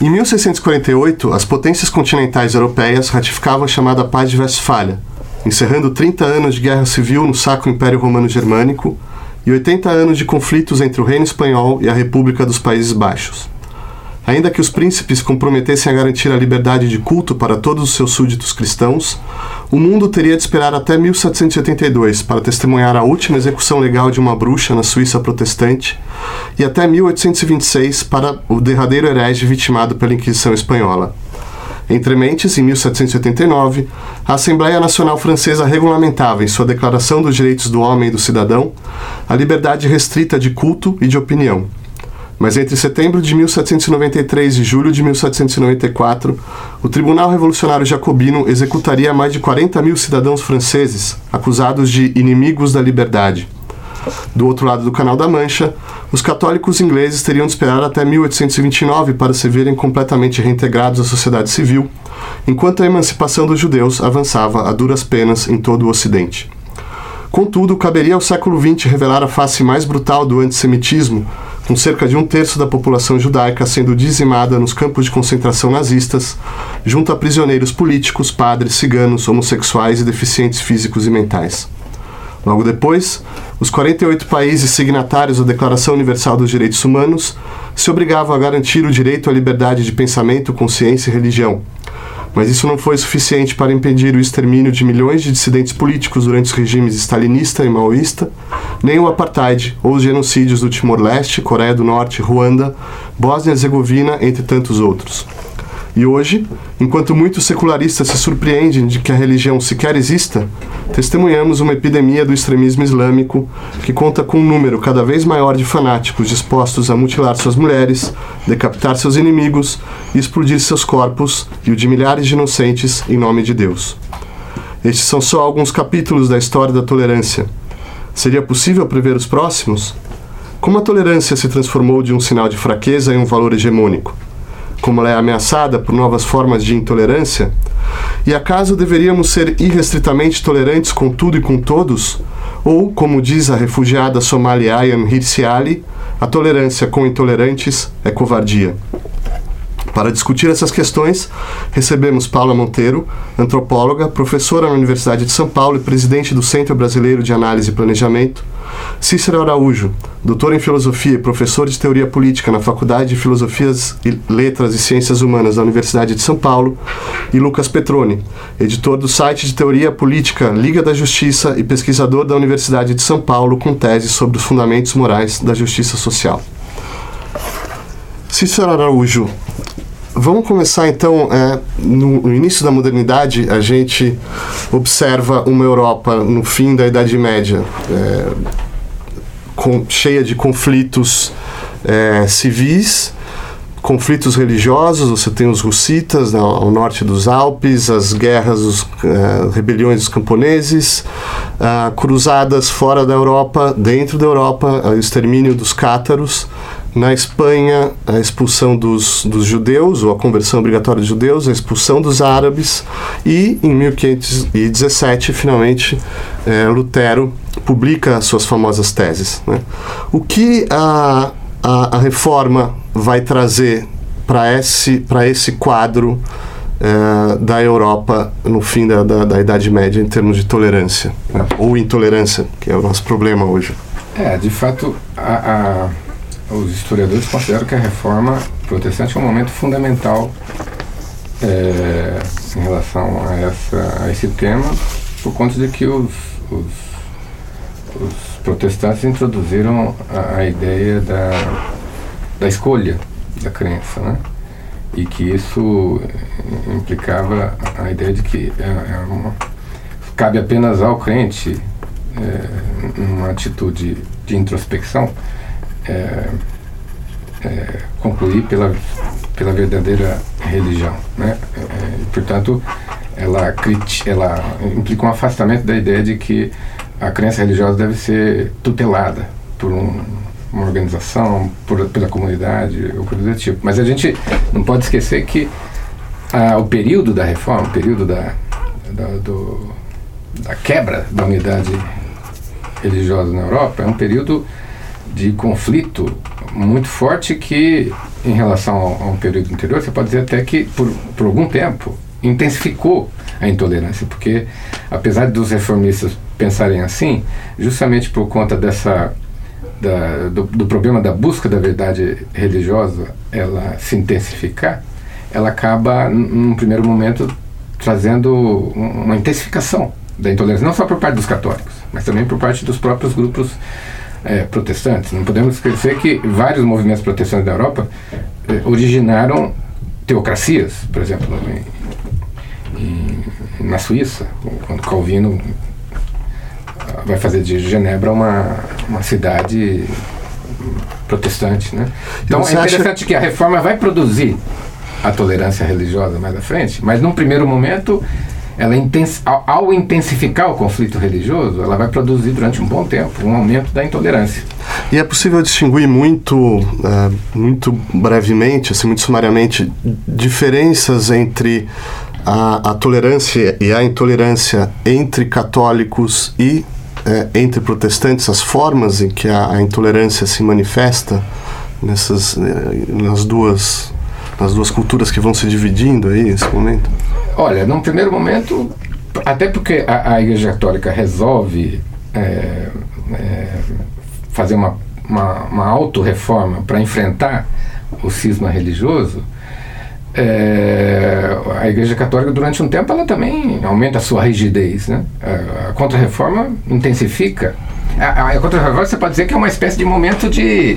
Em 1648, as potências continentais europeias ratificavam a chamada Paz de Westfália, encerrando 30 anos de guerra civil no Sacro Império Romano Germânico e 80 anos de conflitos entre o Reino Espanhol e a República dos Países Baixos. Ainda que os príncipes comprometessem a garantir a liberdade de culto para todos os seus súditos cristãos, o mundo teria de esperar até 1782 para testemunhar a última execução legal de uma bruxa na Suíça protestante e até 1826 para o derradeiro herege vitimado pela Inquisição Espanhola. Entre mentes, em 1789, a Assembleia Nacional Francesa regulamentava, em sua Declaração dos Direitos do Homem e do Cidadão, a liberdade restrita de culto e de opinião, mas entre setembro de 1793 e julho de 1794, o Tribunal Revolucionário Jacobino executaria mais de 40 mil cidadãos franceses acusados de inimigos da liberdade. Do outro lado do Canal da Mancha, os católicos ingleses teriam de esperar até 1829 para se verem completamente reintegrados à sociedade civil, enquanto a emancipação dos judeus avançava a duras penas em todo o Ocidente. Contudo, caberia ao século XX revelar a face mais brutal do antissemitismo com cerca de um terço da população judaica sendo dizimada nos campos de concentração nazistas, junto a prisioneiros políticos, padres, ciganos, homossexuais e deficientes físicos e mentais. Logo depois, os 48 países signatários da Declaração Universal dos Direitos Humanos se obrigavam a garantir o direito à liberdade de pensamento, consciência e religião, mas isso não foi suficiente para impedir o extermínio de milhões de dissidentes políticos durante os regimes stalinista e maoísta, nem o apartheid ou os genocídios do Timor-Leste, Coreia do Norte, Ruanda, Bósnia-Herzegovina, entre tantos outros. E hoje, enquanto muitos secularistas se surpreendem de que a religião sequer exista, testemunhamos uma epidemia do extremismo islâmico que conta com um número cada vez maior de fanáticos dispostos a mutilar suas mulheres, decapitar seus inimigos e explodir seus corpos e o de milhares de inocentes em nome de Deus. Estes são só alguns capítulos da história da tolerância. Seria possível prever os próximos? Como a tolerância se transformou de um sinal de fraqueza em um valor hegemônico? Como ela é ameaçada por novas formas de intolerância? E acaso deveríamos ser irrestritamente tolerantes com tudo e com todos? Ou, como diz a refugiada somalia Ayam Hirsi Ali, a tolerância com intolerantes é covardia? Para discutir essas questões, recebemos Paula Monteiro, antropóloga, professora na Universidade de São Paulo e presidente do Centro Brasileiro de Análise e Planejamento, Cícero Araújo, doutor em filosofia e professor de teoria política na Faculdade de Filosofias e Letras e Ciências Humanas da Universidade de São Paulo, e Lucas Petroni, editor do site de teoria política Liga da Justiça e pesquisador da Universidade de São Paulo com tese sobre os fundamentos morais da justiça social. Cícero Araújo, vamos começar então. É, no, início da modernidade, a gente observa uma Europa no fim da Idade Média é, com, cheia de conflitos é, civis, conflitos religiosos. Você tem os russitas né, ao norte dos Alpes, as guerras, os, é, rebeliões dos camponeses, cruzadas fora da Europa, dentro da Europa, o extermínio dos cátaros. Na Espanha, a expulsão dos, dos judeus, ou a conversão obrigatória de judeus, a expulsão dos árabes, e em 1517, finalmente, é, Lutero publica suas famosas teses. Né? O que a, a, a reforma vai trazer para esse, esse quadro é, da Europa no fim da, da, da, Idade Média em termos de tolerância, né? ou intolerância, que é o nosso problema hoje? É, de fato, a, a os historiadores consideram que a reforma protestante é um momento fundamental é, em relação a, essa, a esse tema, por conta de que os, os, os protestantes introduziram a, a, ideia da, da escolha da crença, né? e que isso implicava a ideia de que é, é uma, cabe apenas ao crente é, uma atitude de introspecção é, é, concluir pela, pela verdadeira religião. Né? É, é portanto, ela, ela implica um afastamento da ideia de que a crença religiosa deve ser tutelada por um, uma organização, por, pela comunidade ou coisa do tipo. Mas a gente não pode esquecer que ah, o período da reforma, o período da, da, do, da quebra da unidade religiosa na Europa, é um período de conflito muito forte que, em relação a um período anterior, você pode dizer até que, por, por algum tempo, intensificou a intolerância, porque, apesar dos reformistas pensarem assim, justamente por conta dessa da, do, do, problema da busca da verdade religiosa ela se intensificar, ela acaba, num primeiro momento, trazendo uma intensificação da intolerância, não só por parte dos católicos, mas também por parte dos próprios grupos é, protestantes. Não podemos esquecer que vários movimentos protestantes da Europa é, originaram teocracias, por exemplo, em, em, na Suíça, quando Calvino vai fazer de Genebra uma, uma cidade protestante, né? Então é interessante acha... que a reforma vai produzir a tolerância religiosa mais à frente, mas num primeiro momento ela ao, intensificar o conflito religioso, ela vai produzir durante um bom tempo um aumento da intolerância. E é possível distinguir muito, uh, muito brevemente, assim, muito sumariamente, diferenças entre a, a tolerância e a intolerância entre católicos e é, entre protestantes, as formas em que a, a intolerância se manifesta nessas eh, nas duas nas duas culturas que vão se dividindo aí nesse momento? Olha, num primeiro momento, até porque a, a Igreja Católica resolve é, é, fazer uma, uma, uma auto-reforma para enfrentar o cisma religioso, é, a Igreja Católica durante um tempo ela também aumenta a sua rigidez, né? A, a Contra-Reforma intensifica. A, a Contra-Reforma você pode dizer que é uma espécie de momento de,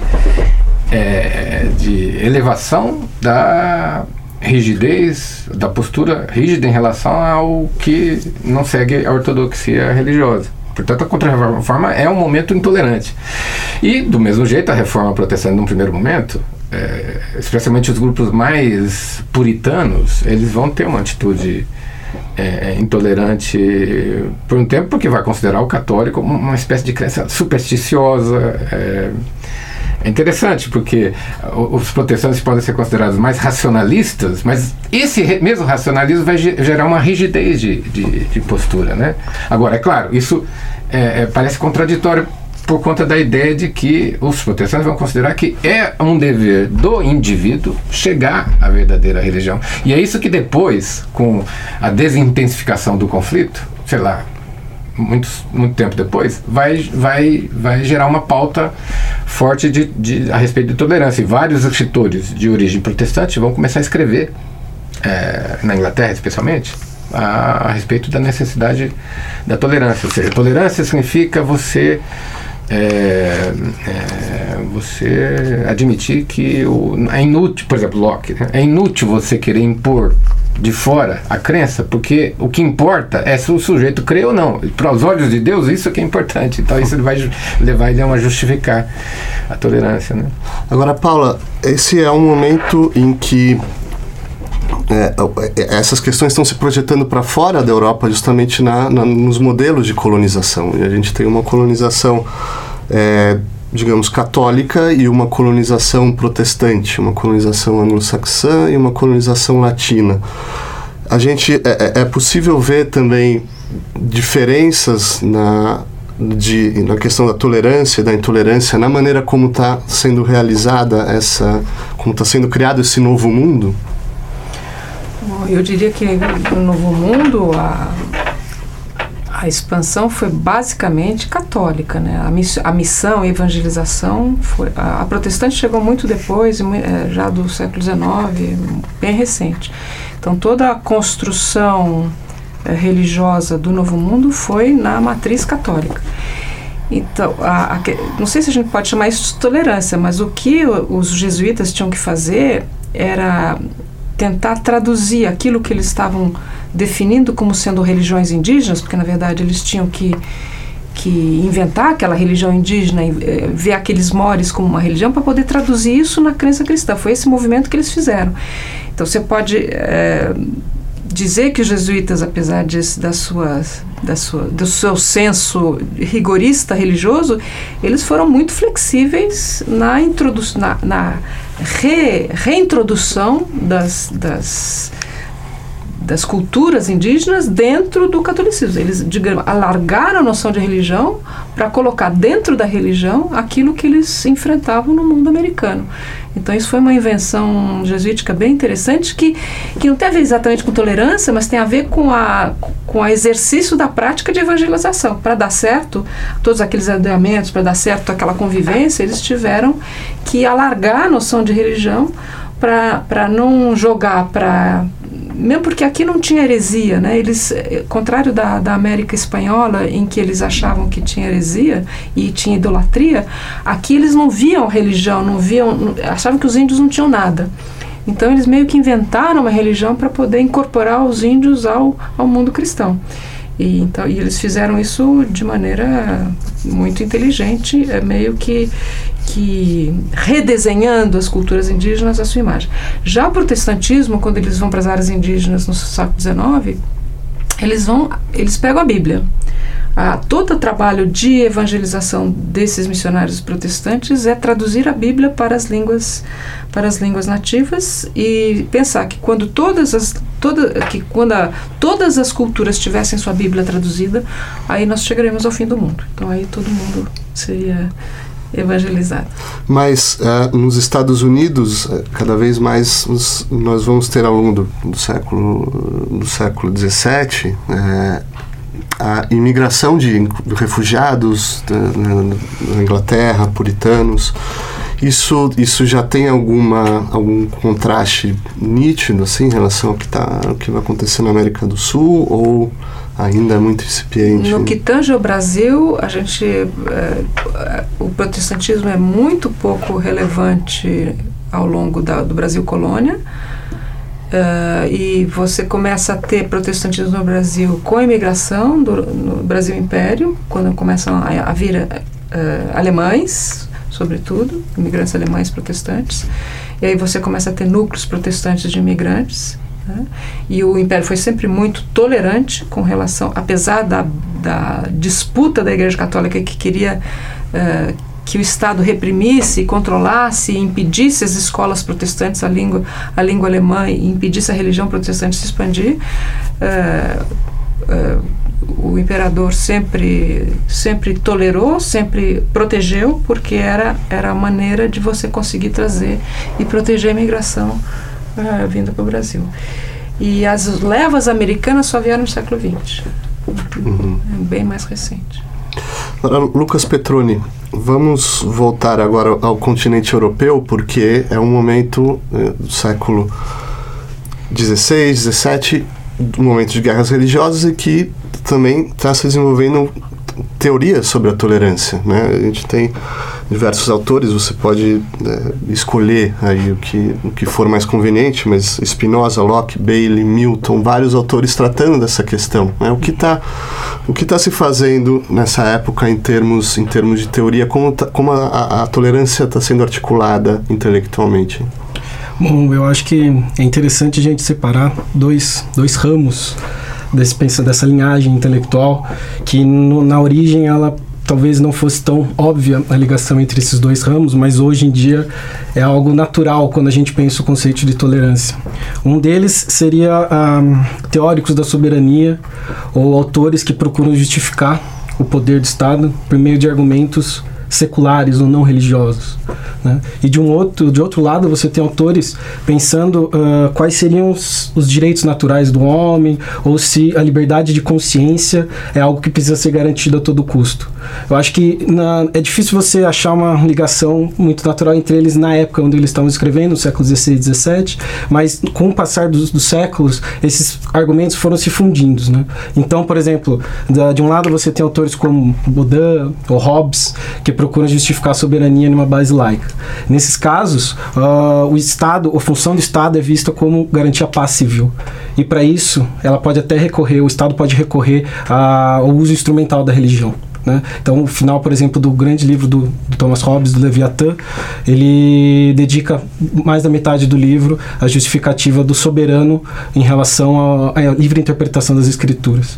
é, de elevação da rigidez, da postura rígida em relação ao que não segue a ortodoxia religiosa. Portanto, a Contra-Reforma é um momento intolerante. E, do mesmo jeito, a Reforma Protestante, num primeiro momento, é, especialmente os grupos mais puritanos, eles vão ter uma atitude é, intolerante por um tempo, porque vai considerar o católico uma espécie de crença supersticiosa. É, é interessante porque os protestantes podem ser considerados mais racionalistas, mas esse mesmo racionalismo vai gerar uma rigidez de, de, de postura. Né? Agora, é claro, isso é, é, parece contraditório por conta da ideia de que os protestantes vão considerar que é um dever do indivíduo chegar à verdadeira religião. E é isso que depois, com a desintensificação do conflito, sei lá, muito, muito tempo depois, vai, vai, vai gerar uma pauta forte de, de, a respeito de tolerância. E vários escritores de origem protestante vão começar a escrever, é, na Inglaterra especialmente, a, a respeito da necessidade da tolerância. Ou seja, tolerância significa você é, é, você admitir que o, é inútil, por exemplo, Locke, né? é inútil você querer impor de fora a crença, porque o que importa é se o sujeito crê ou não. Para os olhos de Deus, isso é que é importante. Então, isso vai levar ele a justificar a tolerância. Né? Agora, Paula, esse é um momento em que é, é, essas questões estão se projetando para fora da Europa justamente na, na, nos modelos de colonização. E a gente tem uma colonização, é, digamos, católica e uma colonização protestante, uma colonização anglo-saxã e uma colonização latina. A gente é, é, é possível ver também diferenças na, de, na questão da tolerância da intolerância, na maneira como está sendo realizada essa, como está sendo criado esse novo mundo? Eu diria que no Novo Mundo a, a expansão foi basicamente católica, né? A, miss, a missão, a evangelização, foi, a, a, protestante chegou muito depois, é, já do século XIX, bem recente. Então toda a construção é, religiosa do Novo Mundo foi na matriz católica. Então, a, a, não sei se a gente pode chamar isso de tolerância, mas o que os jesuítas tinham que fazer era tentar traduzir aquilo que eles estavam definindo como sendo religiões indígenas, porque na verdade eles tinham que que inventar aquela religião indígena, eh, ver aqueles mores como uma religião para poder traduzir isso na crença cristã. Foi esse movimento que eles fizeram. Então você pode é, dizer que os jesuítas, apesar de, das suas, da sua, do seu senso rigorista religioso, eles foram muito flexíveis na, introdu na, na re, reintrodução das, das das culturas indígenas dentro do catolicismo. Eles digamos, alargaram a noção de religião para colocar dentro da religião aquilo que eles enfrentavam no mundo americano. Então isso foi uma invenção jesuítica bem interessante que, que não tem a ver exatamente com tolerância, mas tem a ver com a com o exercício da prática de evangelização. Para dar certo todos aqueles alinhamentos, para dar certo aquela convivência, eles tiveram que alargar a noção de religião para não jogar para mesmo porque aqui não tinha heresia, né? Eles, eh, contrário da, da América espanhola, em que eles achavam que tinha heresia e tinha idolatria, aqui eles não viam religião, não viam, achavam que os índios não tinham nada. Então eles meio que inventaram uma religião para poder incorporar os índios ao, ao mundo cristão. E, então, e eles fizeram isso de maneira muito inteligente, é meio que, que redesenhando as culturas indígenas à sua imagem. Já o protestantismo, quando eles vão para as áreas indígenas no século XIX, eles vão, eles pegam a Bíblia. A, todo o trabalho de evangelização desses missionários protestantes é traduzir a Bíblia para as línguas para as línguas nativas e pensar que quando todas as toda, que quando a, todas as culturas tivessem sua Bíblia traduzida aí nós chegaremos ao fim do mundo. Então aí todo mundo seria evangelizado mas uh, nos Estados Unidos uh, cada vez mais nós vamos ter ao longo do, do século do século 17 a imigração de refugiados da, na, na, Inglaterra, puritanos, isso, isso já tem alguma, algum contraste nítido assim, em relação ao que, tá, ao que vai acontecer na América do Sul ou ainda é muito incipiente? No que tange ao Brasil, a gente, é, o protestantismo é muito pouco relevante ao longo da, do Brasil colônia. Uh, e você começa a ter protestantismo no Brasil com a imigração do no Brasil Império, quando começam a, a vir uh, alemães, sobretudo, imigrantes alemães protestantes. E aí você começa a ter núcleos protestantes de imigrantes. Né? E o Império foi sempre muito tolerante com relação, apesar da, da disputa da Igreja Católica que queria uh, que o Estado reprimisse, controlasse, impedisse as escolas protestantes, a língua, a língua alemã, e impedisse a religião protestante se expandir, uh, uh, o imperador sempre, sempre tolerou, sempre protegeu, porque era, era a maneira de você conseguir trazer e proteger a imigração uh, vinda para o Brasil. E as levas americanas só vieram no século XX. Uhum. É bem mais recente. Lucas Petroni, vamos voltar agora ao continente europeu, porque é um momento eh, do século XVI, XVII, um momento de guerras religiosas e que também está se desenvolvendo teorias sobre a tolerância. Né? A gente tem diversos autores, você pode é, escolher aí o que, o que for mais conveniente, mas Spinoza, Locke, Bailey, Milton, vários autores tratando dessa questão. Né? O que está o que tá se fazendo nessa época em termos, em termos de teoria, como, tá, como a, a, tolerância está sendo articulada intelectualmente? Bom, eu acho que é interessante a gente separar dois, dois ramos desse, dessa linhagem intelectual que no, na origem ela talvez não fosse tão óbvia a ligação entre esses dois ramos, mas hoje em dia é algo natural quando a gente pensa o conceito de tolerância. Um deles seria um, teóricos da soberania ou autores que procuram justificar o poder do Estado por meio de argumentos seculares ou não religiosos. Né? E de um outro, de outro lado, você tem autores pensando uh, quais seriam os, os, direitos naturais do homem ou se a liberdade de consciência é algo que precisa ser garantido a todo custo. Eu acho que na, é difícil você achar uma ligação muito natural entre eles na época onde eles estavam escrevendo, no século XVI e XVII, mas com o passar dos, dos séculos, esses argumentos foram se fundindo. Né? Então, por exemplo, da, de um lado você tem autores como Baudin ou Hobbes, que procuram justificar a soberania numa base laica. Nesses casos, uh, o Estado, a função do Estado é vista como garantir a paz civil. E para isso, ela pode até recorrer, o Estado pode recorrer ao uso instrumental da religião Né? Então, o final, por exemplo, do grande livro do, do, Thomas Hobbes, do Leviatã, ele dedica mais da metade do livro à justificativa do soberano em relação à livre interpretação das escrituras.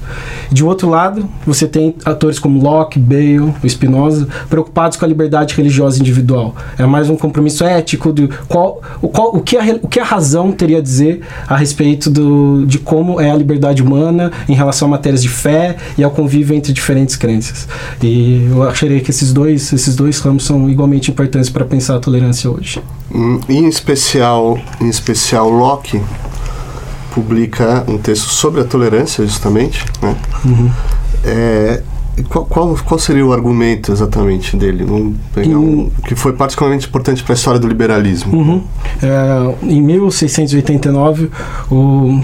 De outro lado, você tem atores como Locke, Bale, Spinoza, preocupados com a liberdade religiosa individual. É mais um compromisso ético de qual, o, qual, o, que, a, o que a razão teria a dizer a respeito do, de como é a liberdade humana em relação a matérias de fé e ao convívio entre diferentes crenças. E eu acharia que esses dois, esses dois ramos são igualmente importantes para pensar a tolerância hoje. Hum, em especial, em especial Locke publica um texto sobre a tolerância, justamente, né? Uhum. É, qual, qual, qual, seria o argumento exatamente dele? Vamos pegar um, que foi particularmente importante para a história do liberalismo. Uhum. É, em 1689, o,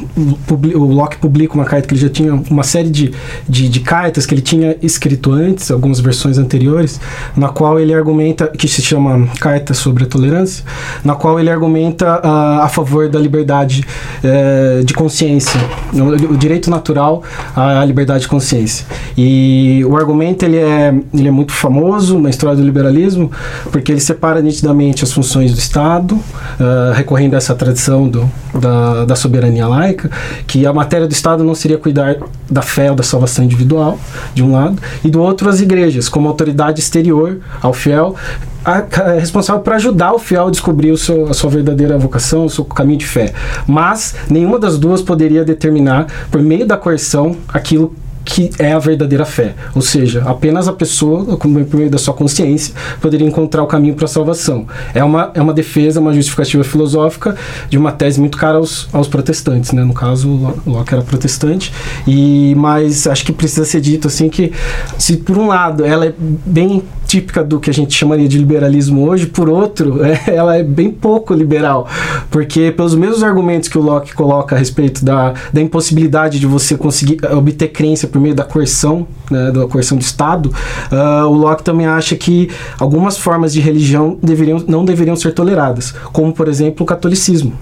o Locke publica uma carta que ele já tinha uma série de, de, de, cartas que ele tinha escrito antes, algumas versões anteriores, na qual ele argumenta, que se chama Carta sobre a Tolerância, na qual ele argumenta uh, a favor da liberdade uh, de consciência, o, o direito natural à liberdade de consciência. E o argumento ele é, ele é muito famoso na história do liberalismo, porque ele separa nitidamente as funções do Estado, uh, recorrendo a essa tradição do, da, da soberania laica, que a matéria do Estado não seria cuidar da fé ou da salvação individual, de um lado, e do outro as igrejas, como autoridade exterior ao fiel, a, a, responsável por ajudar o fiel a descobrir o seu, a sua verdadeira vocação, o seu caminho de fé. Mas nenhuma das duas poderia determinar, por meio da coerção, aquilo que é a verdadeira fé. Ou seja, apenas a pessoa, por meio da sua consciência, poderia encontrar o caminho para a salvação. É uma, é uma defesa, uma justificativa filosófica de uma tese muito cara aos, aos protestantes. Né? No caso, Locke era protestante. E, mas acho que precisa ser dito assim que, se por um lado ela é bem típica do que a gente chamaria de liberalismo hoje, por outro, é, ela é bem pouco liberal, porque pelos mesmos argumentos que o Locke coloca a respeito da, da impossibilidade de você conseguir obter crença por meio da coerção, né, da coerção do Estado, uh, o Locke também acha que algumas formas de religião deveriam, não deveriam ser toleradas, como por exemplo o catolicismo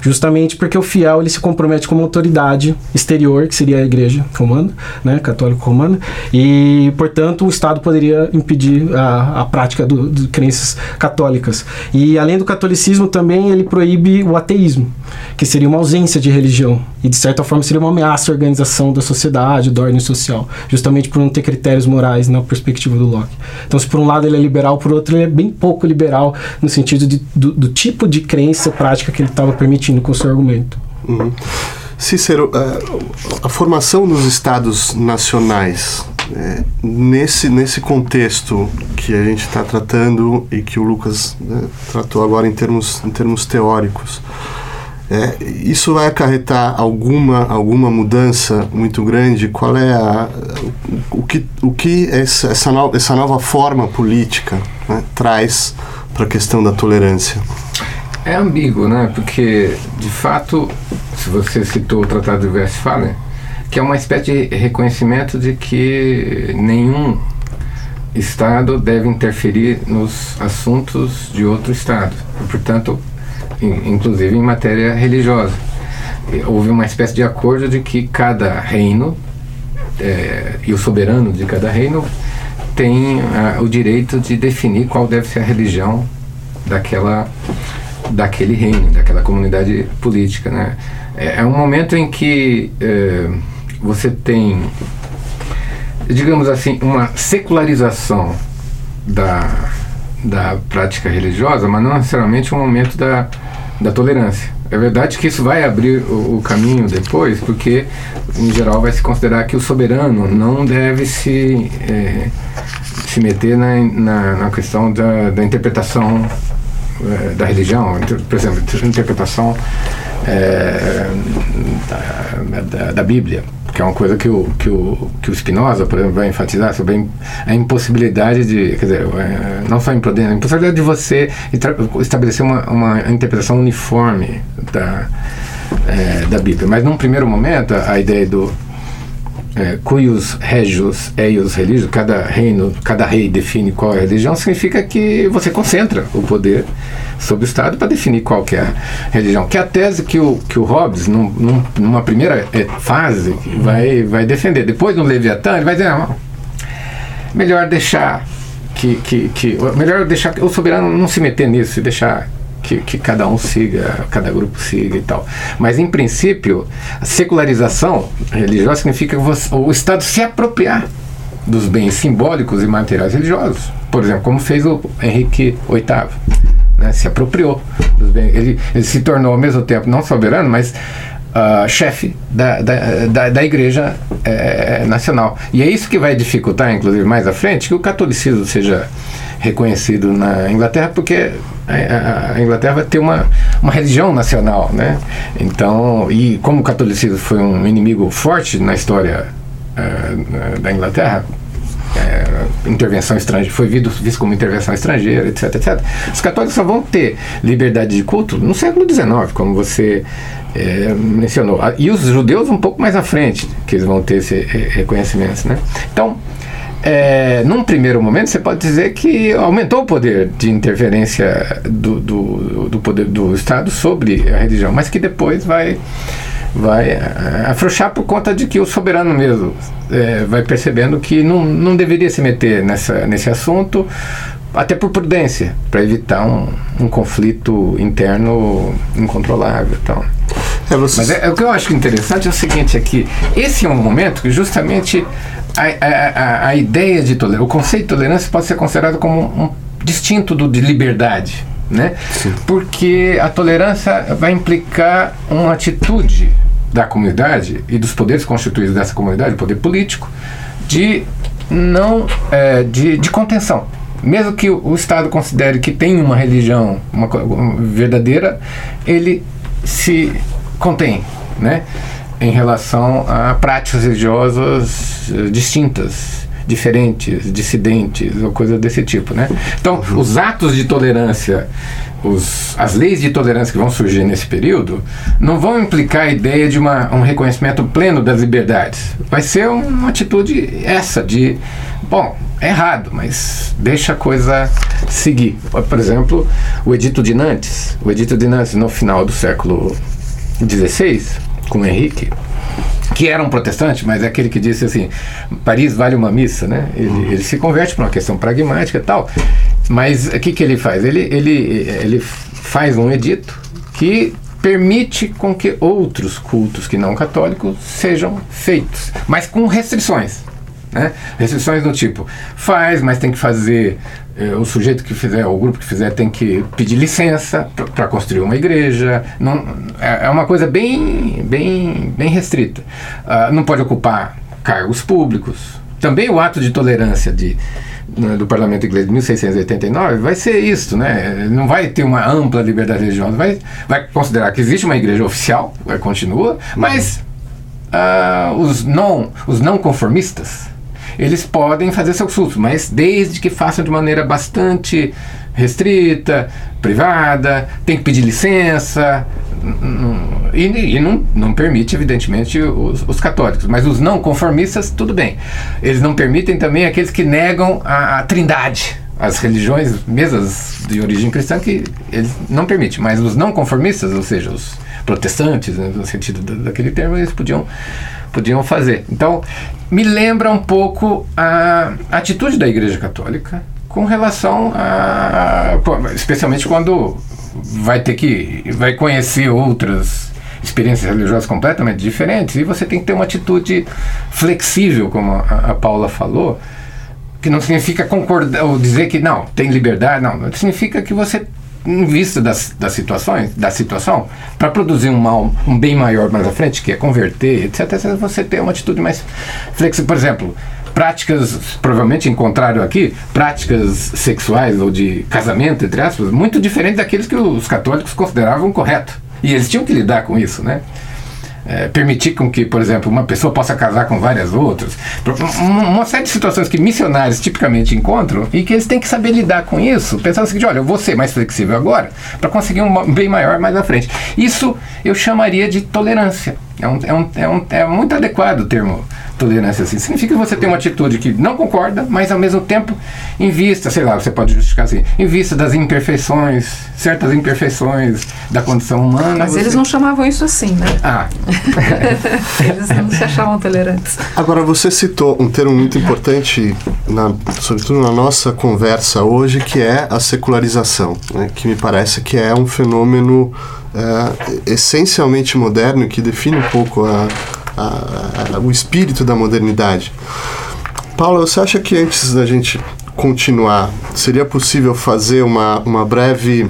justamente porque o fiel ele se compromete com uma autoridade exterior, que seria a igreja romana, né, católico romana, e, portanto, o Estado poderia impedir a, a prática de crenças católicas. E, além do catolicismo, também ele proíbe o ateísmo, que seria uma ausência de religião, e, de certa forma, seria uma ameaça à organização da sociedade, da ordem social, justamente por não ter critérios morais na perspectiva do Locke. Então, se por um lado ele é liberal, por outro ele é bem pouco liberal, no sentido de, do, do tipo de crença prática que ele estava permitindo com o seu argumento. Uhum. Cícero, a, é, a, formação nos estados nacionais, é, nesse, nesse contexto que a gente está tratando e que o Lucas né, tratou agora em termos, em termos teóricos, é, isso vai acarretar alguma, alguma mudança muito grande? Qual é a, o, que, o que essa, essa, no, essa nova forma política né, traz para a questão da tolerância? É ambíguo, né? Porque, de fato, se você citou o Tratado de Westphalen, que é uma espécie de reconhecimento de que nenhum Estado deve interferir nos assuntos de outro Estado. Portanto, inclusive em matéria religiosa. Houve uma espécie de acordo de que cada reino é, e o soberano de cada reino tem ah, o direito de definir qual deve ser a religião daquela daquele reino, daquela comunidade política. Né? É, é um momento em que é, você tem, digamos assim, uma secularização da, da prática religiosa, mas não necessariamente um momento da, da tolerância. É verdade que isso vai abrir o, o, caminho depois, porque, em geral, vai se considerar que o soberano não deve se, é, se meter na, na, na questão da, da interpretação é, da religião, por exemplo, interpretação é, da, da, da, Bíblia, que é uma coisa que o, que o, que o Spinoza, por exemplo, vai enfatizar sobre a impossibilidade de, quer dizer, é, não só a impossibilidade de você estabelecer uma, uma interpretação uniforme da, é, da Bíblia. Mas num primeiro momento, a ideia do é, cuius regios eius religio, cada reino, cada rei define qual é a religião, significa que você concentra o poder sobre o Estado para definir qual é a religião. Que é a tese que o, que o Hobbes, num, num, numa primeira é, fase, vai, vai defender. Depois, no Leviatã, ele vai dizer, não, melhor deixar que, que, que melhor deixar o soberano não se meter nisso e deixar que, que, cada um siga, cada grupo siga e tal. Mas, em princípio, a secularização religiosa significa você, o Estado se apropriar dos bens simbólicos e materiais religiosos. Por exemplo, como fez o Henrique VIII. Né, se apropriou dos bens. Ele, ele se tornou, ao mesmo tempo, não soberano, mas uh, chefe da, da, da, da Igreja é, Nacional. E é isso que vai dificultar, inclusive, mais à frente, que o catolicismo seja reconhecido na Inglaterra, porque a, Inglaterra vai ter uma, uma religião nacional, né? Então, e como o catolicismo foi um inimigo forte na história uh, da Inglaterra, é, intervenção estrangeira, foi visto, visto como intervenção estrangeira, etc, etc. Os católicos só vão ter liberdade de culto no século XIX, como você é, mencionou. E os judeus um pouco mais à frente, que eles vão ter esse reconhecimento. Né? Então, é, num primeiro momento, você pode dizer que aumentou o poder de interferência do, do, do poder do Estado sobre a religião, mas que depois vai vai é, afrouxar por conta de que o soberano mesmo é, vai percebendo que não, não deveria se meter nessa, nesse assunto, até por prudência, para evitar um, um conflito interno incontrolável. Então. É, você... Mas é, é, o que eu acho interessante é o seguinte aqui, esse é um momento que justamente a, a, a ideia de tolerância, o conceito de tolerância pode ser considerado como um, distinto do de liberdade, né? Porque a tolerância vai implicar uma atitude da comunidade e dos poderes constituídos dessa comunidade, o poder político, de não é, de, de contenção mesmo que o Estado considere que tem uma religião uma, uma verdadeira, ele se contém, né? Em relação a práticas religiosas eh, distintas, diferentes, dissidentes ou coisas desse tipo, né? Então, uhum. os atos de tolerância, os, as leis de tolerância que vão surgir nesse período, não vão implicar a ideia de uma, um reconhecimento pleno das liberdades. Vai ser uma atitude essa de, bom, é errado, mas deixa a coisa seguir. Por exemplo, o Edito de Nantes, o Edito de Nantes no final do século XVI, com Henrique, que era um protestante, mas é aquele que disse assim: Paris vale uma missa, né? Ele, uhum. ele se converte para uma questão pragmática e tal. Mas o que, que ele faz? Ele, ele, ele faz um edito que permite com que outros cultos que não católicos sejam feitos, mas com restrições. Né? Restrições do tipo, faz, mas tem que fazer, eh, o sujeito que fizer, o grupo que fizer, tem que pedir licença para construir uma igreja. Não, é, é, uma coisa bem, bem, bem restrita. Uh, não pode ocupar cargos públicos. Também o ato de tolerância de, né, do Parlamento Inglês de 1689 vai ser isso, né? Não vai ter uma ampla liberdade religiosa, vai, vai considerar que existe uma igreja oficial, continua, mas uh, os não os não conformistas eles podem fazer seus cultos, mas desde que façam de maneira bastante restrita, privada, tem que pedir licença, e, e não, não permite, evidentemente, os, os, católicos. Mas os não conformistas, tudo bem. Eles não permitem também aqueles que negam a, a trindade, as religiões mesas de origem cristã que eles não permitem. Mas os não conformistas, ou seja, os protestantes, né, no sentido daquele termo, eles podiam podiam fazer. Então, me lembra um pouco a atitude da Igreja Católica com relação a. especialmente quando vai ter que. vai conhecer outras experiências religiosas completamente diferentes e você tem que ter uma atitude flexível, como a, a Paula falou, que não significa concordar ou dizer que não, tem liberdade, não, significa que você em vista das, das situações, da situação, para produzir um mal, um bem maior mais à frente, que é converter, etc, você tem uma atitude mais flexível. Por exemplo, práticas, provavelmente encontraram aqui, práticas sexuais ou de casamento, entre aspas, muito diferentes daqueles que os católicos consideravam correto. E eles tinham que lidar com isso, né? É, permitir com que, por exemplo, uma pessoa possa casar com várias outras. Uma série de situações que missionários tipicamente encontram e que eles têm que saber lidar com isso, pensando o seguinte: olha, eu vou ser mais flexível agora para conseguir um bem maior mais à frente. Isso eu chamaria de tolerância. É, um, é, um, é, um, é muito adequado o termo tolerância assim. Significa que você tem uma atitude que não concorda, mas ao mesmo tempo, em vista, sei lá, você pode justificar assim, em vista das imperfeições, certas imperfeições da condição humana. Mas você... eles não chamavam isso assim, né? Ah. eles não se achavam tolerantes. Agora, você citou um termo muito importante, na, sobretudo na nossa conversa hoje, que é a secularização, né? que me parece que é um fenômeno é, essencialmente moderno que define um pouco a a, a, o espírito da modernidade. Paula, você acha que antes da gente continuar, seria possível fazer uma, uma breve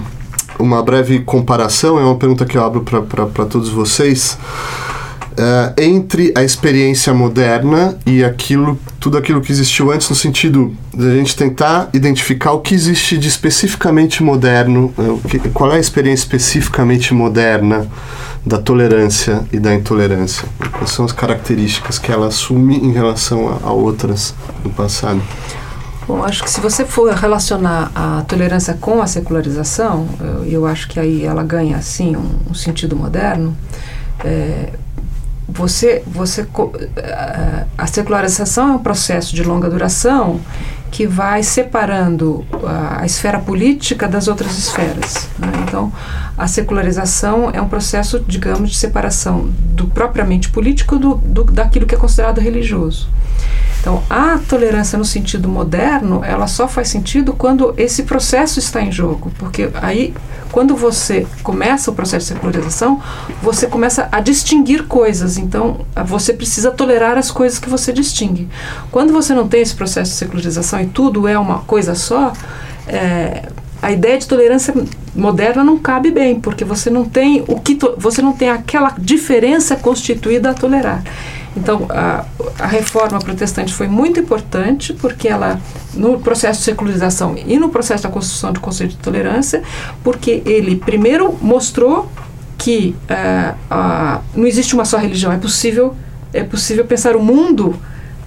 uma breve comparação? É uma pergunta que eu abro para todos vocês. Uh, entre a experiência moderna e aquilo, tudo aquilo que existiu antes, no sentido de a gente tentar identificar o que existe de especificamente moderno, uh, que, qual é a experiência especificamente moderna da tolerância e da intolerância. Quais são as características que ela assume em relação a, a outras no passado? Bom, acho que se você for relacionar a tolerância com a secularização, eu, eu acho que aí ela ganha, sim, um, um sentido moderno. É, você, você, eh, a secularização é um processo de longa duração que vai separando a, a esfera política das outras esferas. Né? Então, a secularização é um processo, digamos, de separação do propriamente político do, do, daquilo que é considerado religioso. Então, a tolerância no sentido moderno, ela só faz sentido quando esse processo está em jogo, porque aí, quando você começa o processo de secularização, você começa a distinguir coisas. Então, você precisa tolerar as coisas que você distingue. Quando você não tem esse processo de secularização e tudo é uma coisa só, é, a ideia de tolerância moderna não cabe bem, porque você não tem o que você não tem aquela diferença constituída a tolerar. Então, a, a reforma protestante foi muito importante, porque ela, no processo de secularização e no processo da construção do conceito de tolerância, porque ele primeiro mostrou que uh, uh, não existe uma só religião, é possível, é possível pensar o mundo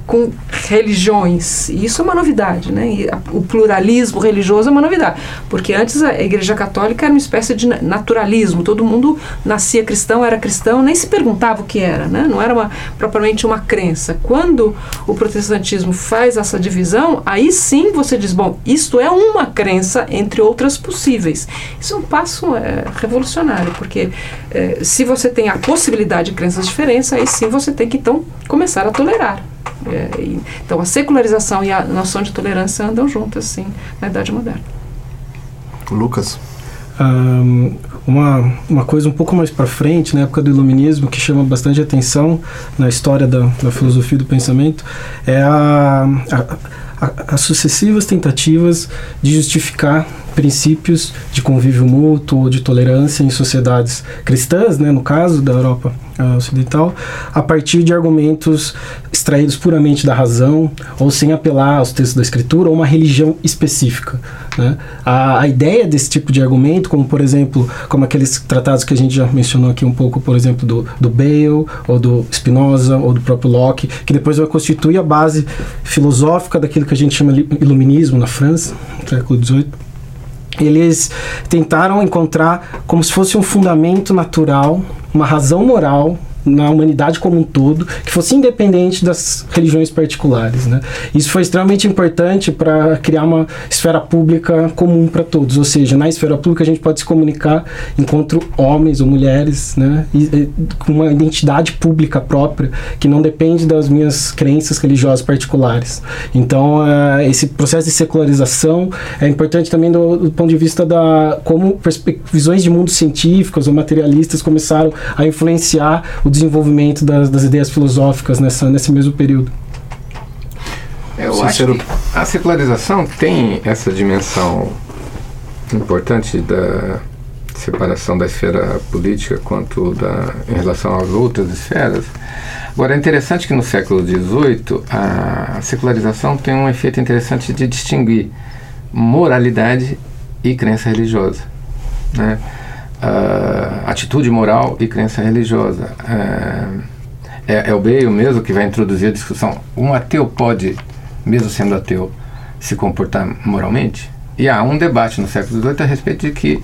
com religiões. Isso é uma novidade, né? E o pluralismo religioso é uma novidade, porque antes a Igreja Católica era uma espécie de naturalismo. Todo mundo nascia cristão, era cristão, nem se perguntava o que era, né? Não era uma, propriamente uma crença. Quando o protestantismo faz essa divisão, aí sim você diz, bom, isto é uma crença entre outras possíveis. Isso é um passo é, revolucionário, porque é, se você tem a possibilidade de crenças diferentes, aí sim você tem que então começar a tolerar. É, e, então a secularização e a noção de tolerância andam juntas, sim, na Idade Moderna. Lucas? Um, uma, uma coisa um pouco mais para frente, na época do Iluminismo, que chama bastante atenção na história da, da filosofia do pensamento, é a, a, a, as sucessivas tentativas de justificar princípios de convívio mútuo ou de tolerância em sociedades cristãs, né, no caso da Europa uh, ocidental, a partir de argumentos extraídos puramente da razão ou sem apelar aos textos da escritura ou uma religião específica. Né? A, a ideia desse tipo de argumento, como por exemplo, como aqueles tratados que a gente já mencionou aqui um pouco, por exemplo, do, do Bale, ou do Spinoza, ou do próprio Locke, que depois vai constituir a base filosófica daquilo que a gente chama de iluminismo na França, no século XVIII, eles tentaram encontrar como se fosse um fundamento natural, uma razão moral na humanidade como um todo, que fosse independente das religiões particulares. Né? Isso foi extremamente importante para criar uma esfera pública comum para todos, ou seja, na esfera pública a gente pode se comunicar enquanto homens ou mulheres, né? E, e, com uma identidade pública própria, que não depende das minhas crenças religiosas particulares. Então, uh, esse processo de secularização é importante também do, do ponto de vista da como visões de mundo científicas ou materialistas começaram a influenciar o desenvolvimento das, das ideias filosóficas nessa, nesse mesmo período. Eu Sincero. acho que a secularização tem essa dimensão importante da separação da esfera política quanto da, em relação às outras esferas. Agora, é interessante que no século XVIII a secularização tem um efeito interessante de distinguir moralidade e crença religiosa. Né? Uh, atitude moral e crença religiosa. Uh, é, é, o Bale mesmo que vai introduzir a discussão. Um ateu pode, mesmo sendo ateu, se comportar moralmente? E há um debate no século XVIII a respeito de que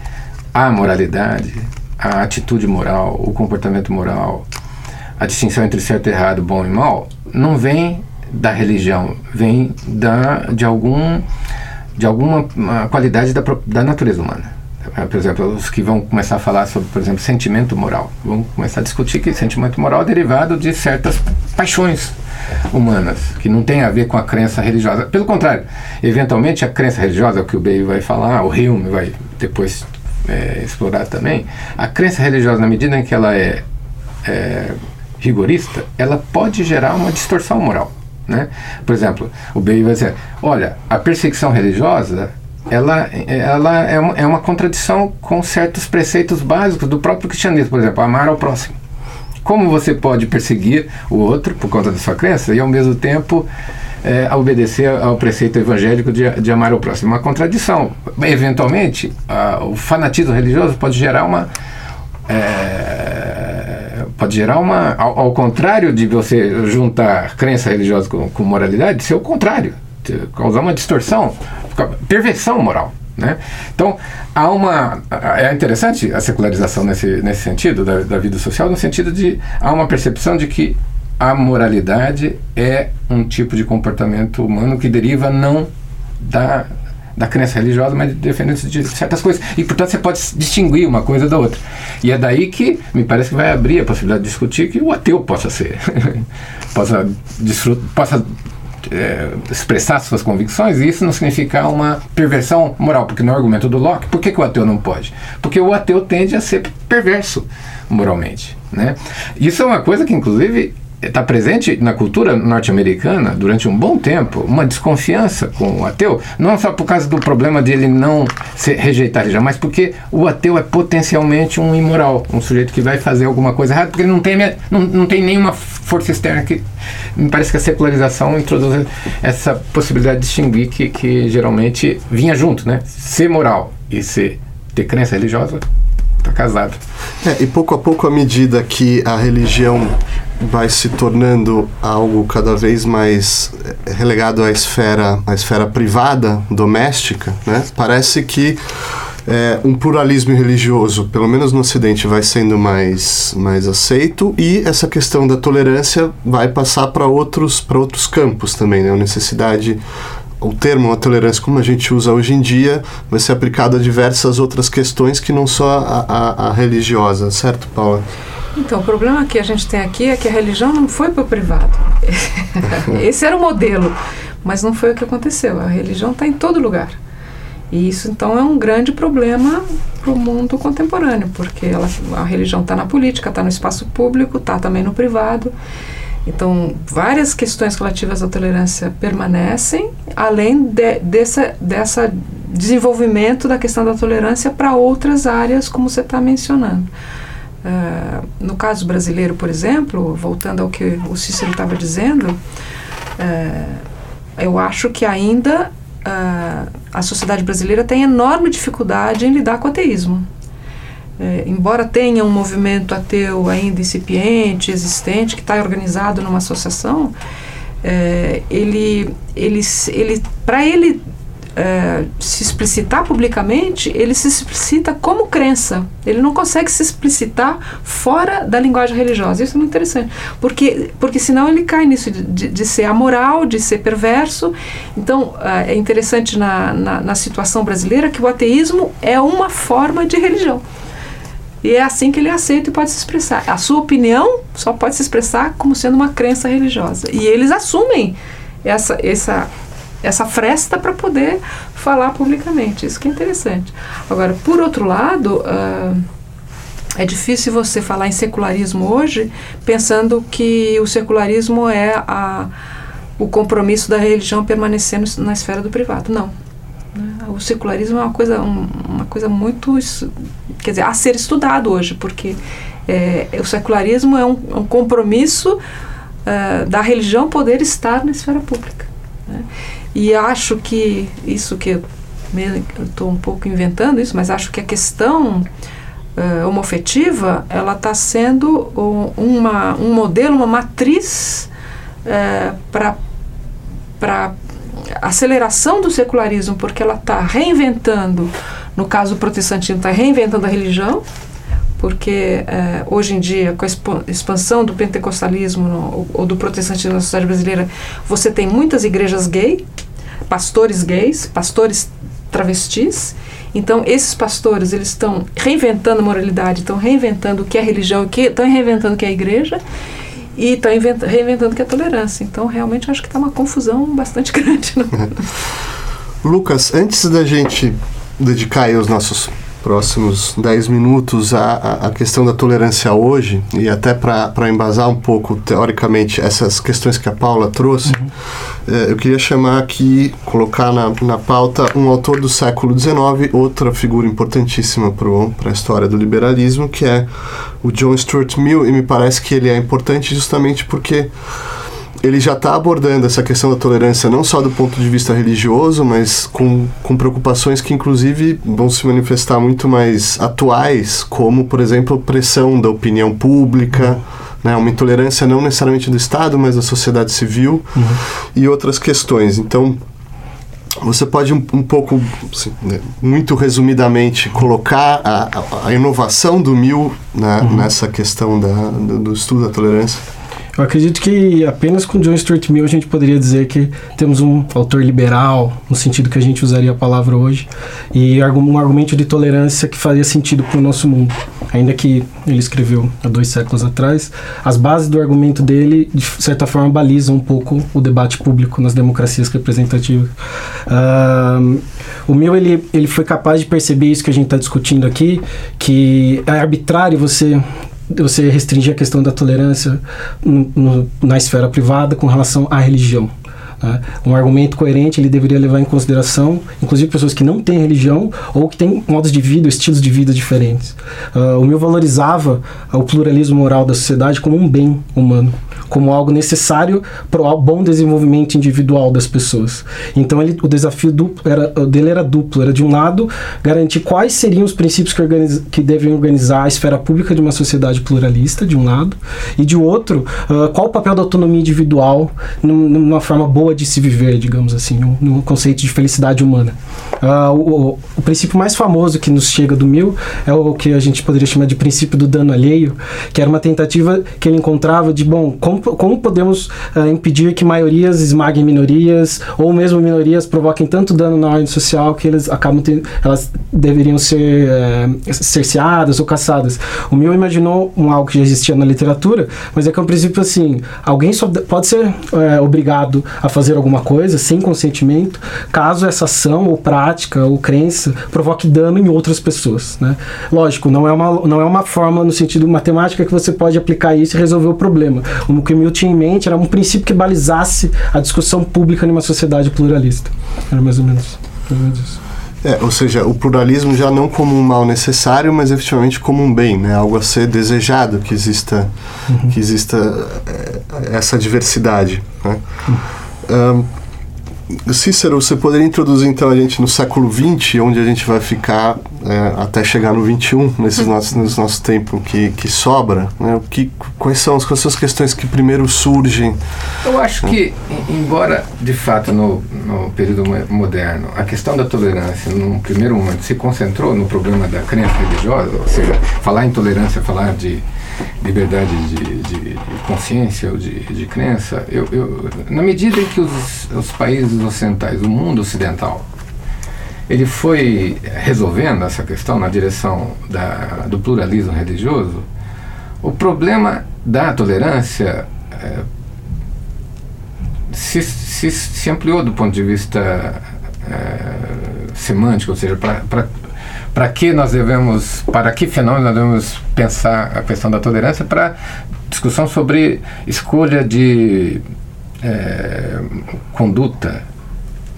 a moralidade, a atitude moral, o comportamento moral, a distinção entre certo e errado, bom e mal, não vem da religião, vem da, de, algum, de alguma qualidade da, da natureza humana. Por exemplo, os que vão começar a falar sobre, por exemplo, sentimento moral, vão começar a discutir que sentimento moral é derivado de certas paixões humanas, que não tem a ver com a crença religiosa. Pelo contrário, eventualmente a crença religiosa, é que o Bey vai falar, o Hume vai depois é, explorar também, a crença religiosa, na medida em que ela é, é rigorista, ela pode gerar uma distorção moral. Né? Por exemplo, o Bey vai dizer: olha, a perseguição religiosa ela, ela é, uma, é uma contradição com certos preceitos básicos do próprio cristianismo, por exemplo, amar ao próximo. Como você pode perseguir o outro por conta da sua crença e ao mesmo tempo é, obedecer ao preceito evangélico de, de amar o próximo? Uma contradição. Eventualmente, a, o fanatismo religioso pode gerar uma. É, pode gerar uma. Ao, ao, contrário de você juntar crença religiosa com, com moralidade, ser o contrário, causar uma distorção, perversão moral. Né? Então, há uma. É interessante a secularização nesse, nesse sentido, da, da vida social, no sentido de. Há uma percepção de que a moralidade é um tipo de comportamento humano que deriva não da, da crença religiosa, mas defendendo de certas coisas. E, portanto, você pode distinguir uma coisa da outra. E é daí que me parece que vai abrir a possibilidade de discutir que o ateu possa ser, possa, possa é, expressar suas convicções, e isso não significa uma perversão moral, porque no argumento do Locke, por que, que o ateu não pode? Porque o ateu tende a ser perverso moralmente. Né? Isso é uma coisa que, inclusive, está presente na cultura norte-americana durante um bom tempo uma desconfiança com o ateu, não só por causa do problema de ele não se rejeitar já, mas porque o ateu é potencialmente um imoral, um sujeito que vai fazer alguma coisa errada, porque ele não tem, não, não tem nenhuma força externa que. Me parece que a secularização introduz essa possibilidade de distinguir que, que geralmente vinha junto, né? Ser moral e ser, ter crença religiosa está casado. É, e pouco a pouco, à medida que a religião vai se tornando algo cada vez mais eh, relegado à esfera, à esfera privada, doméstica, né? parece que é, um pluralismo religioso, pelo menos no Ocidente, vai sendo mais, mais aceito e essa questão da tolerância vai passar para outros, outros campos também, né? A necessidade o termo a tolerância, como a gente usa hoje em dia, vai ser aplicado a diversas outras questões que não só a, a, a religiosa, certo, Paula? Então, o problema que a gente tem aqui é que a religião não foi para o privado. Esse era o modelo, mas não foi o que aconteceu. A religião está em todo lugar. E isso, então, é um grande problema para o mundo contemporâneo, porque ela, a religião está na política, está no espaço público, está também no privado. Então, várias questões relativas à tolerância permanecem, além de, dessa, desenvolvimento da questão da tolerância para outras áreas, como você está mencionando. Uh, no caso brasileiro, por exemplo, voltando ao que o Cícero estava dizendo, uh, eu acho que ainda uh, a sociedade brasileira tem enorme dificuldade em lidar com o ateísmo. embora tenha um movimento ateu ainda incipiente, existente, que está organizado numa associação, ele, ele, ele para ele é, se explicitar publicamente, ele se explicita como crença. Ele não consegue se explicitar fora da linguagem religiosa. Isso é muito interessante, porque, porque senão ele cai nisso de, de, de ser amoral, de ser perverso. Então, é, é interessante na, na, na situação brasileira que o ateísmo é uma forma de religião. E é assim que ele aceita e pode se expressar. A sua opinião só pode se expressar como sendo uma crença religiosa. E eles assumem essa, essa essa fresta para poder falar publicamente. Isso que é interessante. Agora, por outro lado, uh, é difícil você falar em secularismo hoje pensando que o secularismo é a, o compromisso da religião permanecendo na esfera do privado. Não. Né? O secularismo é uma coisa, um, uma coisa muito, quer dizer, a ser estudado hoje, porque é, o secularismo é um, um compromisso uh, da religião poder estar na esfera pública. Né? E acho que isso que eu estou um pouco inventando isso, mas acho que a questão uh, homofetiva ela está sendo um, uma, um modelo, uma matriz uh, para para aceleração do secularismo, porque ela está reinventando, no caso do protestantismo, está reinventando a religião, porque é, hoje em dia, com a expansão do pentecostalismo no, ou do protestantismo na sociedade brasileira, você tem muitas igrejas gay, pastores gays, pastores travestis. Então, esses pastores, eles estão reinventando a moralidade, estão reinventando o que é religião, estão reinventando o que é igreja e estão reinventando o que é tolerância. Então, realmente, acho que está uma confusão bastante grande. Lucas, antes da gente dedicar aí os nossos próximos 10 minutos a, a questão da tolerância hoje, e até para embasar um pouco, teoricamente, essas questões que a Paula trouxe, uhum. é, eu queria chamar aqui, colocar na, na pauta, um autor do século XIX, outra figura importantíssima para a história do liberalismo, que é o John Stuart Mill, e me parece que ele é importante justamente porque ele já está abordando essa questão da tolerância não só do ponto de vista religioso, mas com, com preocupações que, inclusive, vão se manifestar muito mais atuais, como, por exemplo, pressão da opinião pública, né, uma intolerância não necessariamente do Estado, mas da sociedade civil uhum. e outras questões. Então, você pode um, um pouco, assim, né, muito resumidamente, colocar a, a, a inovação do Mil né, uhum. nessa questão da, do, do estudo da tolerância? Eu acredito que apenas com John Stuart Mill a gente poderia dizer que temos um autor liberal, no sentido que a gente usaria a palavra hoje, e um argumento de tolerância que faria sentido para o nosso mundo. Ainda que ele escreveu há dois séculos atrás, as bases do argumento dele, de certa forma, balizam um pouco o debate público nas democracias representativas. Uh, o Mill ele, ele foi capaz de perceber isso que a gente está discutindo aqui, que é arbitrário você você restringir a questão da tolerância no, no, na esfera privada com relação à religião. Né? Um argumento coerente ele deveria levar em consideração, inclusive pessoas que não têm religião ou que têm modos de vida, estilos de vida diferentes. Uh, o meu valorizava o pluralismo moral da sociedade como um bem humano como algo necessário para o bom desenvolvimento individual das pessoas. Então ele, o desafio duplo era, dele era duplo, era de um lado garantir quais seriam os princípios que, organiza, que devem organizar a esfera pública de uma sociedade pluralista, de um lado, e de outro, uh, qual o papel da autonomia individual numa forma boa de se viver, digamos assim, no, no conceito de felicidade humana. Uh, o, o, princípio mais famoso que nos chega do Mill é o que a gente poderia chamar de princípio do dano alheio, que era uma tentativa que ele encontrava de, bom, como como, podemos uh, impedir que maiorias esmaguem minorias ou mesmo minorias provoquem tanto dano na ordem social que eles acabam tendo, elas deveriam ser uh, cerceadas ou caçadas. O Mill imaginou um algo que já existia na literatura, mas é que é um princípio assim, alguém só pode ser uh, obrigado a fazer alguma coisa sem consentimento, caso essa ação ou prática ou crença provoque dano em outras pessoas, né? Lógico, não é uma não é uma fórmula no sentido matemática que você pode aplicar isso e resolver o problema. O que Mill tinha em mente era um princípio que balizasse a discussão pública numa sociedade pluralista. Era mais ou menos, mais ou menos isso. É, ou seja, o pluralismo já não como um mal necessário, mas efetivamente como um bem, né? Algo a ser desejado que exista, uhum. que exista é, essa diversidade, né? Uhum. Um, Cícero, você poderia introduzir então a gente no século XX, onde a gente vai ficar é, até chegar no XXI, nesses nossos, nesse nosso tempo que, que sobra? Né? O que, quais, são, quais são as questões que primeiro surgem? Eu acho que, embora de fato no, no período moderno a questão da tolerância, num primeiro momento, se concentrou no problema da crença religiosa, ou seja, falar em tolerância, falar de liberdade de, de, de consciência ou de, de crença, eu, eu, na medida em que os, os países ocidentais, o mundo ocidental, ele foi resolvendo essa questão na direção da, do pluralismo religioso, o problema da tolerância é, se, se, se, ampliou do ponto de vista é, semântico, ou seja, para para que nós devemos, para que fenômeno nós devemos pensar a questão da tolerância? Para discussão sobre escolha de é, conduta,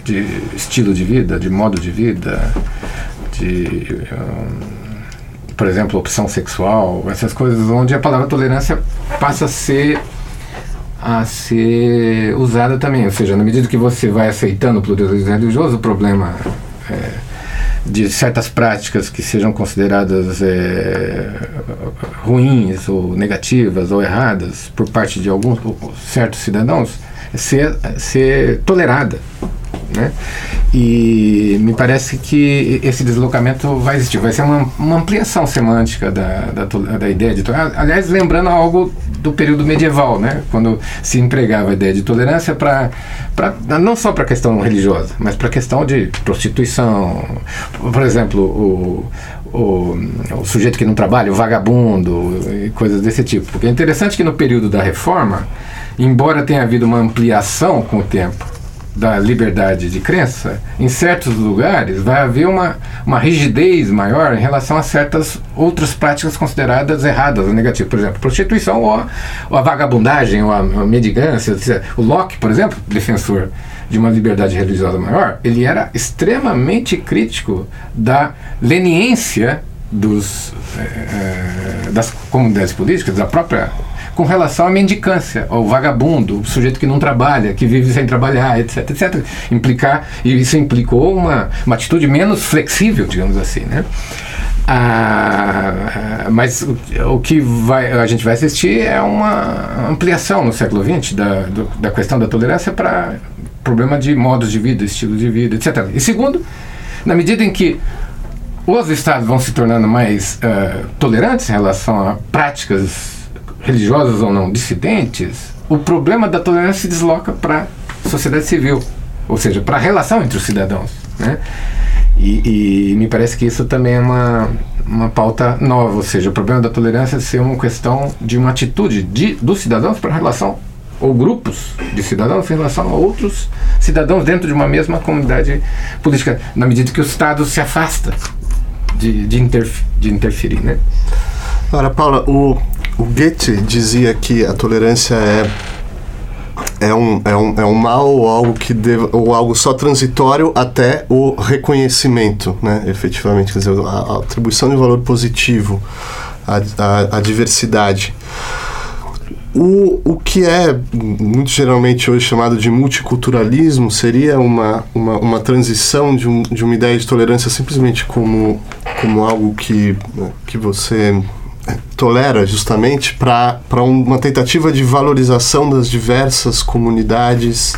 de estilo de vida, de modo de vida, de, um, por exemplo, opção sexual, essas coisas onde a palavra tolerância passa a ser a ser usada também, ou seja, na medida que você vai aceitando o pluralismo religioso, o problema é, de certas práticas que sejam consideradas é, ruins ou negativas ou erradas por parte de alguns certos cidadãos ser, ser tolerada Né? E me parece que esse deslocamento vai existir, vai ser uma, uma ampliação semântica da, da, da, ideia de tolerância. Aliás, lembrando algo do período medieval, né? quando se empregava a ideia de tolerância para não só para a questão religiosa, mas para a questão de prostituição. Por exemplo, o, o, o, sujeito que não trabalha, o vagabundo, e coisas desse tipo. Porque é interessante que no período da reforma, embora tenha havido uma ampliação com o tempo, da liberdade de crença, em certos lugares vai haver uma, uma rigidez maior em relação a certas outras práticas consideradas erradas ou negativas. Por exemplo, prostituição ou a, ou a vagabundagem ou a, a. O Locke, por exemplo, defensor de uma liberdade religiosa maior, ele era extremamente crítico da leniência dos, é, das comunidades políticas, da própria com relação à mendicância, ao vagabundo, o sujeito que não trabalha, que vive sem trabalhar, etc, etc. Implicar, e isso implicou uma, uma atitude menos flexível, digamos assim, né? Ah, mas o, o, que vai, a gente vai assistir é uma ampliação no século XX da, do, da questão da tolerância para problema de modos de vida, estilo de vida, etc. E segundo, na medida em que os estados vão se tornando mais uh, tolerantes em relação a práticas religiosas ou não, dissidentes, o problema da tolerância se desloca para a sociedade civil, ou seja, para a relação entre os cidadãos. Né? E, e, me parece que isso também é uma, uma pauta nova, ou seja, o problema da tolerância ser uma questão de uma atitude de, dos cidadãos para a relação, ou grupos de cidadãos em relação a outros cidadãos dentro de uma mesma comunidade política, na medida que o Estado se afasta de, de, de interferir. Né? Agora, Paula, o, o Goethe dizia que a tolerância é é um, é um, é um mal ou algo que deva, ou algo só transitório até o reconhecimento, né? Efetivamente, quer dizer, a, atribuição de valor positivo à, à, à diversidade. O, o que é muito geralmente hoje chamado de multiculturalismo seria uma, uma, uma transição de, um, de uma ideia de tolerância simplesmente como, como algo que, que você tolera justamente para uma tentativa de valorização das diversas comunidades?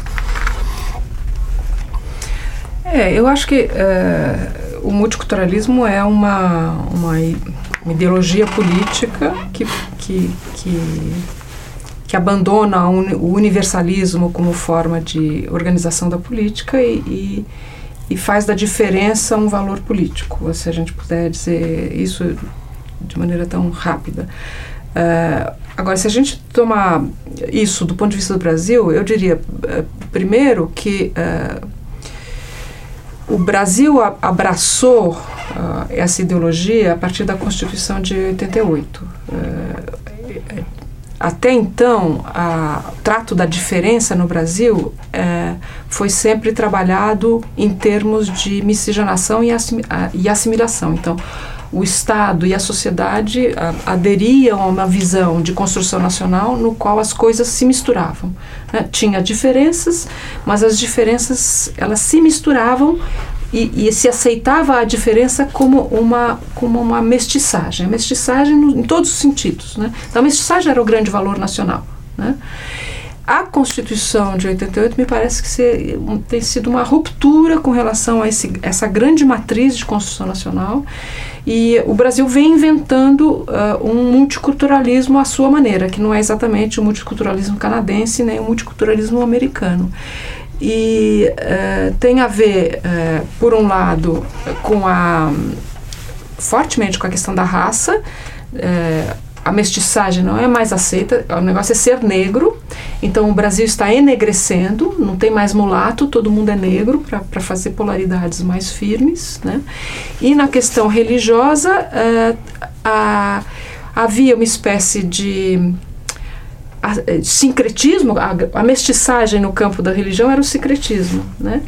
É, eu acho que é, o multiculturalismo é uma, uma, ideologia política que, que, que, que abandona o universalismo como forma de organização da política e, e, e faz da diferença um valor político. Se a gente puder dizer isso de maneira tão rápida. Uh, agora, se a gente tomar isso do ponto de vista do Brasil, eu diria, uh, primeiro, que uh, o Brasil a, abraçou essa ideologia a partir da Constituição de 88. até então, o trato da diferença no Brasil foi sempre trabalhado em termos de miscigenação e, assim, e assimilação. Então, o Estado e a sociedade a, aderiam a uma visão de construção nacional no qual as coisas se misturavam. Né? Tinha diferenças, mas as diferenças elas se misturavam e, e, se aceitava a diferença como uma, como uma mestiçagem. A mestiçagem no, em todos os sentidos. Né? Então, a mestiçagem era o grande valor nacional. Né? A Constituição de 88 me parece que tem sido uma ruptura com relação a esse, essa grande matriz de construção nacional e o Brasil vem inventando uh, um multiculturalismo à sua maneira, que não é exatamente o multiculturalismo canadense nem o multiculturalismo americano. E uh, tem a ver, uh, por um lado, com a fortemente com a questão da raça a mestiçagem não é mais aceita, o negócio é ser negro. Então o Brasil está enegrecendo, não tem mais mulato, todo mundo é negro para fazer polaridades mais firmes. Né? E na questão religiosa, uh, a, havia uma espécie de a, sincretismo, a, a, mestiçagem no campo da religião era o sincretismo, né?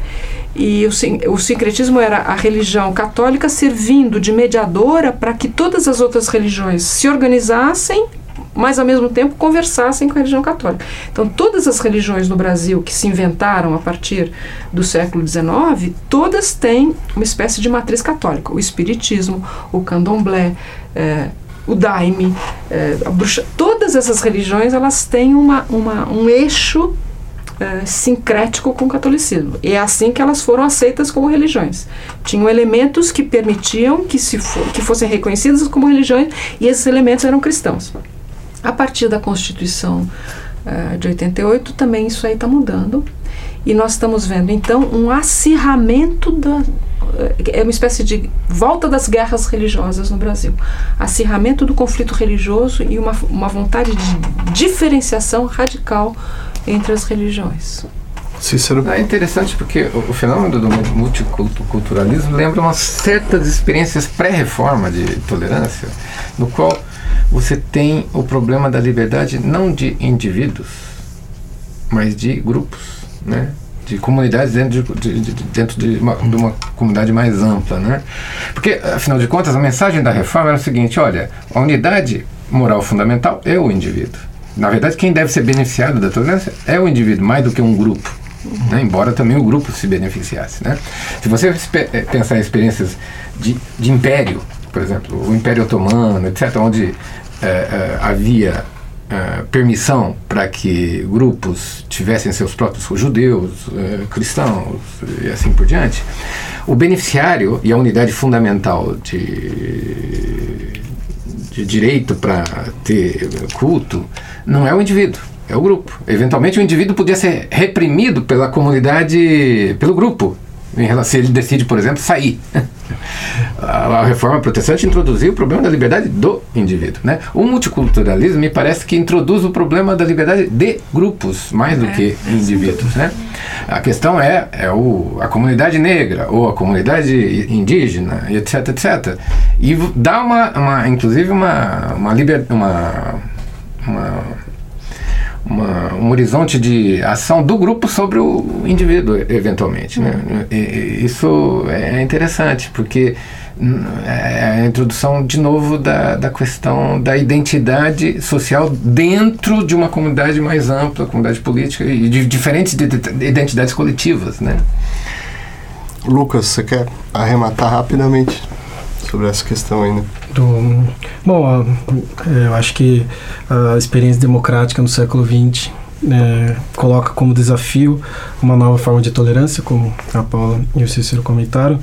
E o, o sincretismo era a religião católica servindo de mediadora para que todas as outras religiões se organizassem, mas ao mesmo tempo conversassem com a religião católica. Então, todas as religiões no Brasil que se inventaram a partir do século XIX, todas têm uma espécie de matriz católica. O espiritismo, o candomblé, é, o daime, é, a bruxa, todas essas religiões elas têm uma, uma, um eixo uh, sincrético com o catolicismo. E é assim que elas foram aceitas como religiões. Tinham elementos que permitiam que, se que fossem reconhecidas como religiões e esses elementos eram cristãos. A partir da Constituição uh, de 88, também isso aí está mudando. E nós estamos vendo, então, um acirramento da. É uma espécie de volta das guerras religiosas no Brasil. Acirramento do conflito religioso e uma, uma vontade de diferenciação radical entre as religiões. Cícero. É interessante porque o, o fenômeno do multiculturalismo lembra umas certas experiências pré-reforma de tolerância, no qual você tem o problema da liberdade não de indivíduos, mas de grupos né? de comunidades dentro de, de, de dentro de uma, de uma, comunidade mais ampla. Né? Porque, afinal de contas, a mensagem da reforma era o seguinte: olha, a unidade moral fundamental é o indivíduo. Na verdade, quem deve ser beneficiado da tolerância é o indivíduo, mais do que um grupo. Né? Embora também o grupo se beneficiasse. Né? Se você eh, pensar em experiências de, de império, por exemplo, o Império Otomano, etc., onde é, é, havia uh, permissão para que grupos tivessem seus próprios judeus, cristãos e assim por diante, o beneficiário e a unidade fundamental de, de direito para ter culto não é o indivíduo, é o grupo. Eventualmente o indivíduo podia ser reprimido pela comunidade, pelo grupo, em relação, se ele decide, por exemplo, sair. a, reforma protestante introduziu o problema da liberdade do indivíduo. Né? O multiculturalismo me parece que introduz o problema da liberdade de grupos, mais do é, que indivíduos. Né? A questão é, é o, a comunidade negra ou a comunidade indígena, etc, etc. E dá uma, uma inclusive, uma, uma, liber, uma, uma uma, um horizonte de ação do grupo sobre o indivíduo, eventualmente. Né? E, e, isso é interessante, porque hum, é a introdução, de novo, da, da questão da identidade social dentro de uma comunidade mais ampla, comunidade política e de diferentes identidades coletivas. Né? Lucas, você quer arrematar rapidamente sobre essa questão ainda? Do, bom, é, eu acho que a experiência democrática no século XX é, coloca como desafio uma nova forma de tolerância, como a Paula e o Cícero comentaram,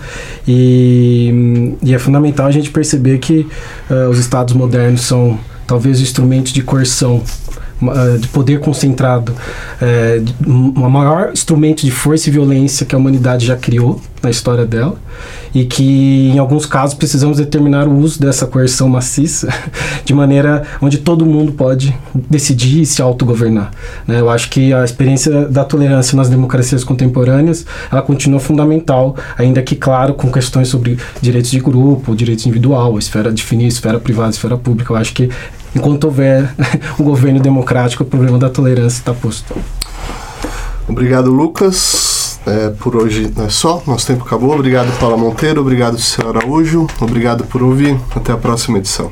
e, e é fundamental a gente perceber que uh, os estados modernos são talvez instrumentos de coerção de poder concentrado, é, um maior instrumento de força e violência que a humanidade já criou na história dela e que em alguns casos precisamos determinar o uso dessa coerção maciça de maneira onde todo mundo pode decidir e se autogovernar. Né? Eu acho que a experiência da tolerância nas democracias contemporâneas ela continua fundamental, ainda que claro com questões sobre direitos de grupo, direitos individual, esfera definir esfera privada, esfera pública. Eu acho que enquanto houver um governo democrático, o problema da tolerância está posto. Obrigado, Lucas. É, por hoje é só, nosso tempo acabou. Obrigado, Paula Monteiro. Obrigado, Cícero Araújo. Obrigado por ouvir. Até a próxima edição.